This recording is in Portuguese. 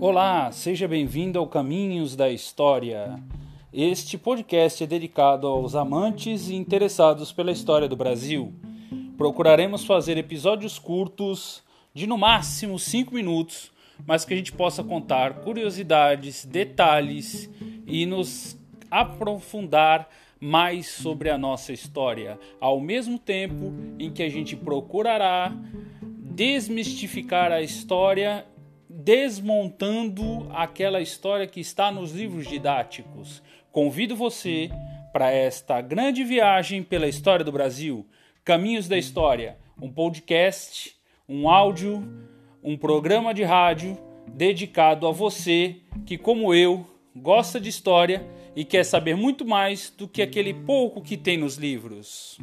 Olá, seja bem-vindo ao Caminhos da História. Este podcast é dedicado aos amantes e interessados pela história do Brasil. Procuraremos fazer episódios curtos, de no máximo 5 minutos, mas que a gente possa contar curiosidades, detalhes e nos aprofundar mais sobre a nossa história, ao mesmo tempo em que a gente procurará desmistificar a história desmontando aquela história que está nos livros didáticos. Convido você para esta grande viagem pela história do Brasil, Caminhos da História, um podcast, um áudio, um programa de rádio dedicado a você que, como eu, gosta de história e quer saber muito mais do que aquele pouco que tem nos livros.